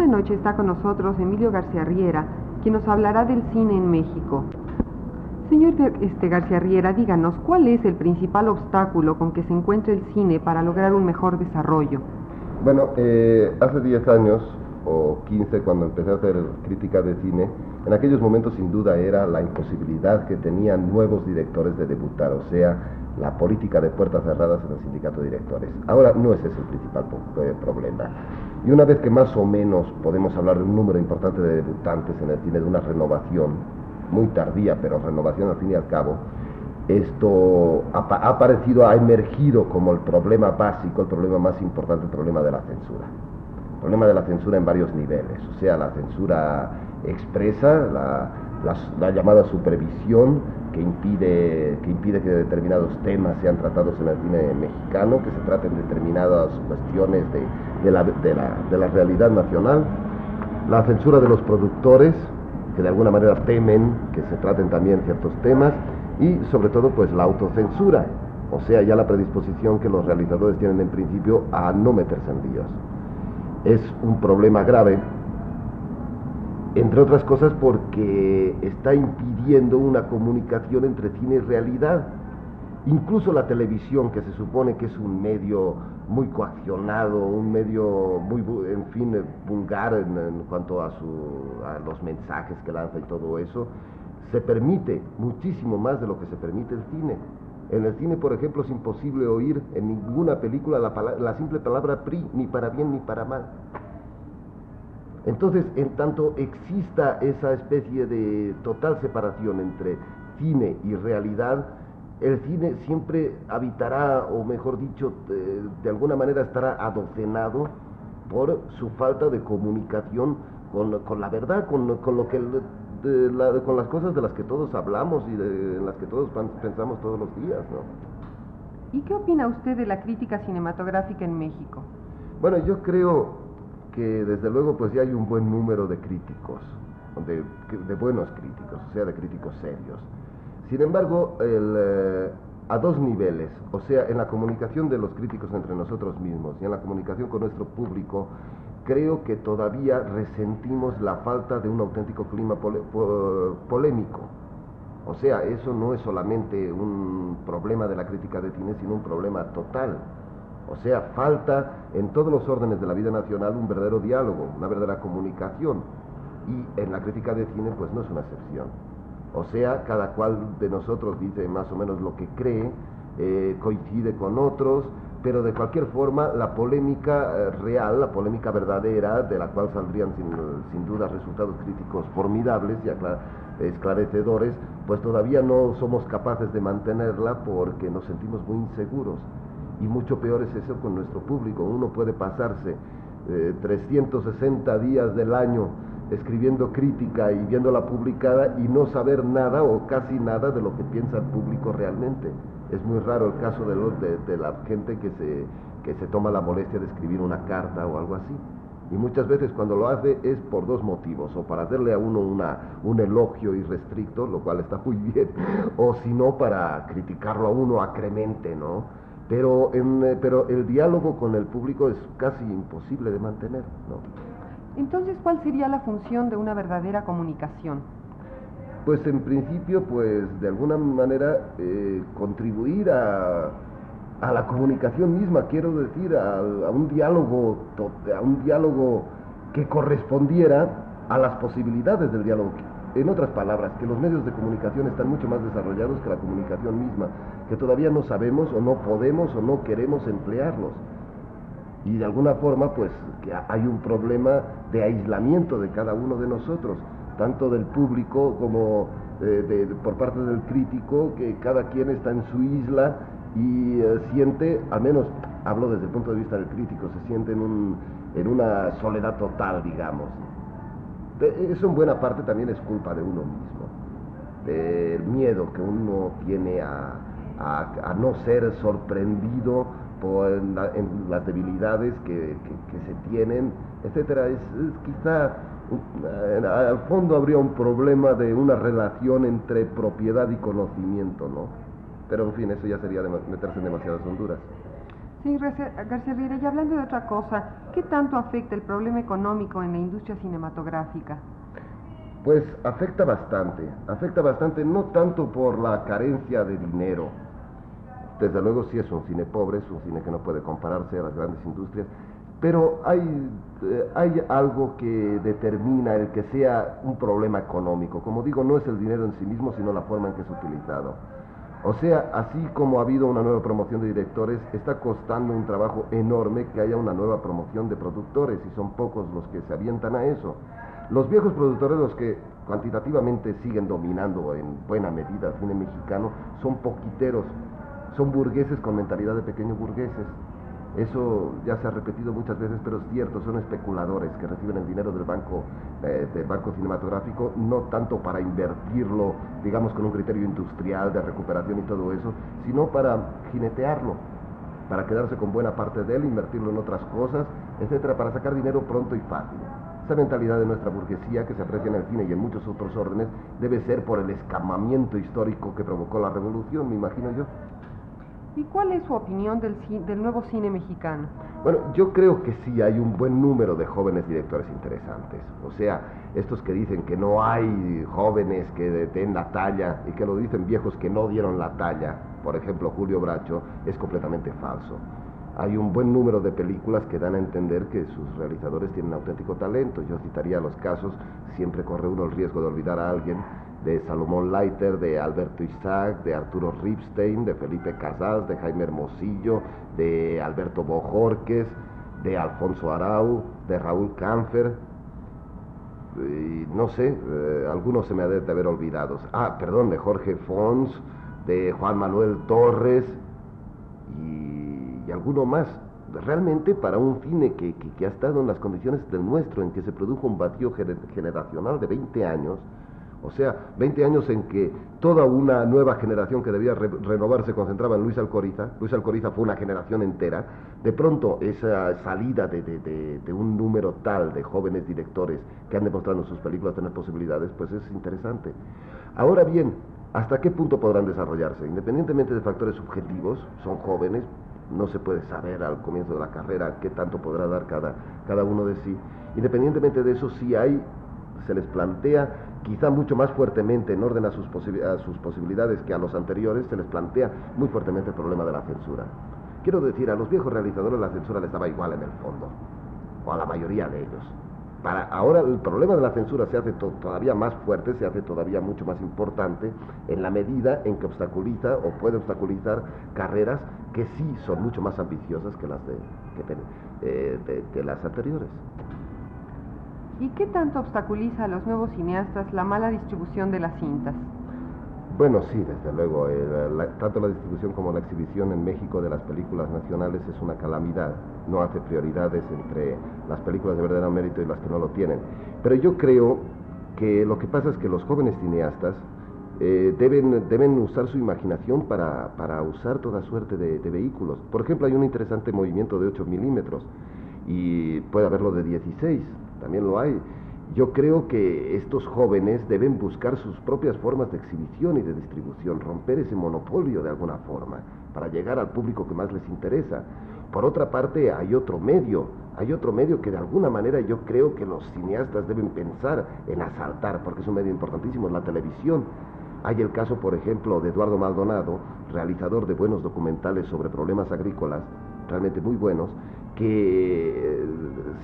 Esta noche está con nosotros Emilio García Riera, quien nos hablará del cine en México. Señor este, García Riera, díganos, ¿cuál es el principal obstáculo con que se encuentra el cine para lograr un mejor desarrollo? Bueno, eh, hace 10 años o 15 cuando empecé a hacer crítica de cine, en aquellos momentos sin duda era la imposibilidad que tenían nuevos directores de debutar, o sea, la política de puertas cerradas en el sindicato de directores. Ahora no ese es el principal eh, problema. Y una vez que más o menos podemos hablar de un número importante de debutantes en el cine, de una renovación, muy tardía, pero renovación al fin y al cabo, esto ha, aparecido, ha emergido como el problema básico, el problema más importante, el problema de la censura. El problema de la censura en varios niveles, o sea, la censura expresa, la llamada supervisión, que impide, que impide que determinados temas sean tratados en el cine mexicano, que se traten determinadas cuestiones de, la, de, la, realidad nacional, la censura de los productores, que de alguna manera temen que se traten también ciertos temas, y sobre todo pues la autocensura, o sea, ya la predisposición que los realizadores tienen en principio a no meterse en líos. Es un problema grave entre otras cosas porque está impidiendo una comunicación entre cine y realidad. Incluso la televisión, que se supone que es un medio muy coaccionado, un medio muy, en fin, vulgar en, cuanto a, su, a los mensajes que lanza y todo eso, se permite muchísimo más de lo que se permite el cine. En el cine, por ejemplo, es imposible oír en ninguna película la, la simple palabra PRI, ni para bien ni para mal. Entonces, en tanto exista esa especie de total separación entre cine y realidad, el cine siempre habitará, o mejor dicho, de, alguna manera estará adocenado por su falta de comunicación con, la verdad, con, lo que con las cosas de las que todos hablamos y de, en las que todos pensamos todos los días, ¿no? ¿Y qué opina usted de la crítica cinematográfica en México? Bueno, yo creo que desde luego pues ya hay un buen número de críticos, de, de buenos críticos, o sea, de críticos serios. Sin embargo, eh, a dos niveles, o sea, en la comunicación de los críticos entre nosotros mismos y en la comunicación con nuestro público, creo que todavía resentimos la falta de un auténtico clima polémico. O sea, eso no es solamente un problema de la crítica de cine, sino un problema total o sea, falta en todos los órdenes de la vida nacional un verdadero diálogo, una verdadera comunicación. Y en la crítica de cine, pues no es una excepción. O sea, cada cual de nosotros dice más o menos lo que cree, eh, coincide con otros, pero de cualquier forma la polémica eh, real, la polémica verdadera, de la cual saldrían sin, sin duda resultados críticos formidables y esclarecedores, pues todavía no somos capaces de mantenerla porque nos sentimos muy inseguros y mucho peor es eso con nuestro público. Uno puede pasarse 360 eh, días del año escribiendo crítica y viéndola publicada y no saber nada o casi nada de lo que piensa el público realmente. Es muy raro el caso de, la gente que se, que se toma la molestia de escribir una carta o algo así. Y muchas veces cuando lo hace es por dos motivos, o para hacerle a uno una, un elogio irrestricto, lo cual está muy bien, o si no para criticarlo a uno acremente, ¿no? Pero, eh, pero el diálogo con el público es casi imposible de mantener. ¿no? Entonces, ¿cuál sería la función de una verdadera comunicación? Pues en principio, pues de alguna manera eh, contribuir a, a, la comunicación misma, quiero decir, a, un diálogo, a un diálogo que correspondiera a las posibilidades del diálogo en otras palabras, que los medios de comunicación están mucho más desarrollados que la comunicación misma, que todavía no sabemos o no podemos o no queremos emplearlos. Y de alguna forma, pues, que hay un problema de aislamiento de cada uno de nosotros, tanto del público como eh, por parte del crítico, que cada quien está en su isla y eh, siente, al menos hablo desde el punto de vista del crítico, se siente en, un, en una soledad total, digamos. Eso en buena parte también es culpa de uno mismo, del miedo que uno tiene a, a, no ser sorprendido por en, las debilidades que, se tienen, etcétera. Es, quizá al fondo habría un problema de una relación entre propiedad y conocimiento, ¿no? Pero en fin, eso ya sería meterse en demasiadas honduras. Sí, García Riera, y hablando de otra cosa, ¿qué tanto afecta el problema económico en la industria cinematográfica? Pues afecta bastante, afecta bastante, no tanto por la carencia de dinero, desde luego sí es un cine pobre, es un cine que no puede compararse a las grandes industrias, pero hay, eh, hay algo que determina el que sea un problema económico. Como digo, no es el dinero en sí mismo, sino la forma en que es utilizado. O sea, así como ha habido una nueva promoción de directores, está costando un trabajo enorme que haya una nueva promoción de productores y son pocos los que se avientan a eso. Los viejos productores, los que cuantitativamente siguen dominando en buena medida el cine mexicano, son poquiteros, son burgueses con mentalidad de pequeños burgueses. Eso ya se ha repetido muchas veces, pero es cierto, son especuladores que reciben el dinero del banco, eh, del banco cinematográfico, no tanto para invertirlo, digamos, con un criterio industrial de recuperación y todo eso, sino para jinetearlo, para quedarse con buena parte de él, invertirlo en otras cosas, etcétera, para sacar dinero pronto y fácil. Esa mentalidad de nuestra burguesía, que se aprecia en el cine y en muchos otros órdenes, debe ser por el escamamiento histórico que provocó la revolución, me imagino yo. ¿Y cuál es su opinión del, del nuevo cine mexicano? Bueno, yo creo que sí hay un buen número de jóvenes directores interesantes. O sea, estos que dicen que no hay jóvenes que den la talla y que lo dicen viejos que no dieron la talla, por ejemplo Julio Bracho, es completamente falso. Hay un buen número de películas que dan a entender que sus realizadores tienen auténtico talento. Yo citaría los casos, siempre corre uno el riesgo de olvidar a alguien, de Salomón Leiter, de Alberto Isaac, de Arturo Ripstein, de Felipe Casals, de Jaime Hermosillo, de Alberto Bojorques, de Alfonso Arau, de Raúl Canfer, y no sé, eh, algunos se me deben de haber olvidado. Ah, perdón, de Jorge Fons, de Juan Manuel Torres y, y alguno más. Realmente para un cine que, que, ha estado en las condiciones del nuestro, en que se produjo un vacío generacional de 20 años, o sea, 20 años en que toda una nueva generación que debía renovarse se concentraba en Luis Alcoriza, Luis Alcoriza fue una generación entera, de pronto esa salida de, un número tal de jóvenes directores que han demostrado en sus películas tener posibilidades, pues es interesante. Ahora bien, ¿hasta qué punto podrán desarrollarse? Independientemente de factores subjetivos, son jóvenes, no se puede saber al comienzo de la carrera qué tanto podrá dar cada, cada uno de sí. Independientemente de eso, sí hay, se les plantea quizá mucho más fuertemente en orden a sus, sus posibilidades que a los anteriores, se les plantea muy fuertemente el problema de la censura. Quiero decir, a los viejos realizadores la censura les daba igual en el fondo, o a la mayoría de ellos. Para ahora el problema de la censura se hace todavía más fuerte, se hace todavía mucho más importante en la medida en que obstaculiza o puede obstaculizar carreras que sí son mucho más ambiciosas que las de, eh, de las anteriores. ¿Y qué tanto obstaculiza a los nuevos cineastas la mala distribución de las cintas? Bueno, sí, desde luego. tanto la distribución como la exhibición en México de las películas nacionales es una calamidad. No hace prioridades entre las películas de verdadero mérito y las que no lo tienen. Pero yo creo que lo que pasa es que los jóvenes cineastas eh, deben, deben usar su imaginación para, para usar toda suerte de, de, vehículos. Por ejemplo, hay un interesante movimiento de 8 milímetros y puede haberlo de 16 también lo hay. Yo creo que estos jóvenes deben buscar sus propias formas de exhibición y de distribución, romper ese monopolio de alguna forma, para llegar al público que más les interesa. Por otra parte, hay otro medio, hay otro medio que de alguna manera yo creo que los cineastas deben pensar en asaltar, porque es un medio importantísimo, la televisión. Hay el caso, por ejemplo, de Eduardo Maldonado, realizador de buenos documentales sobre problemas agrícolas, realmente muy buenos, que eh,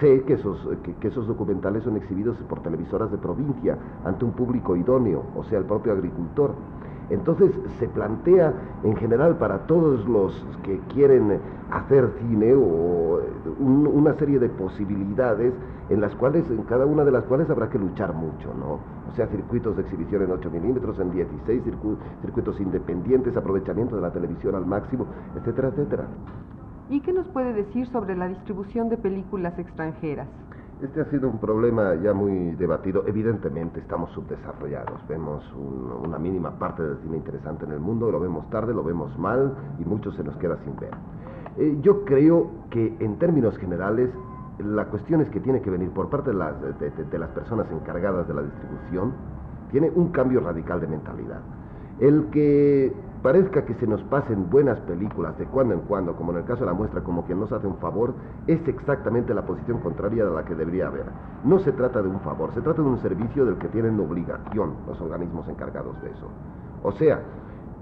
sé que esos, que, esos documentales son exhibidos por televisoras de provincia ante un público idóneo, o sea, el propio agricultor. Entonces se plantea en general para todos los que quieren hacer cine o una serie de posibilidades en las cuales, en cada una de las cuales habrá que luchar mucho, ¿no? O sea, circuitos de exhibición en 8 milímetros, en 16, circuitos independientes, aprovechamiento de la televisión al máximo, etcétera, etcétera. ¿Y qué nos puede decir sobre la distribución de películas extranjeras? Este ha sido un problema ya muy debatido. Evidentemente estamos subdesarrollados. Vemos una mínima parte del cine interesante en el mundo, lo vemos tarde, lo vemos mal y mucho se nos queda sin ver. Eh, yo creo que en términos generales la cuestión es que tiene que venir por parte de las, de las personas encargadas de la distribución, tiene un cambio radical de mentalidad. El que parezca que se nos pasen buenas películas de cuando en cuando, como en el caso de la muestra, como quien nos hace un favor, es exactamente la posición contraria de la que debería haber. No se trata de un favor, se trata de un servicio del que tienen obligación los organismos encargados de eso. O sea,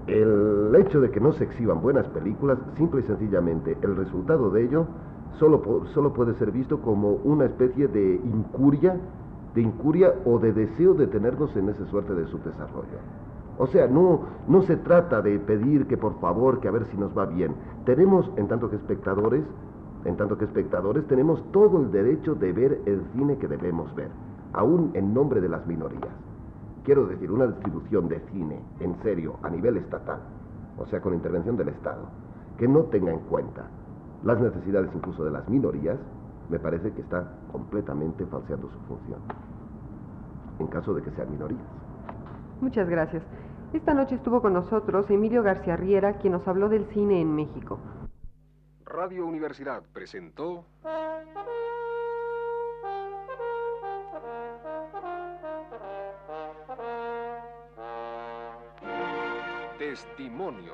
el hecho de que no se exhiban buenas películas, simple y sencillamente, el resultado de ello solo, solo puede ser visto como una especie de incuria, de incuria o de deseo de tenernos en esa suerte de subdesarrollo. O sea, no, no se trata de pedir que por favor, que a ver si nos va bien. Tenemos, en tanto que espectadores, en tanto que espectadores, tenemos todo el derecho de ver el cine que debemos ver, aún en nombre de las minorías. Quiero decir, una distribución de cine, en serio, a nivel estatal, o sea, con intervención del Estado, que no tenga en cuenta las necesidades incluso de las minorías, me parece que está completamente falseando su función, en caso de que sean minorías. Muchas gracias. Esta noche estuvo con nosotros Emilio García Riera, quien nos habló del cine en México. Radio Universidad presentó... Testimonios.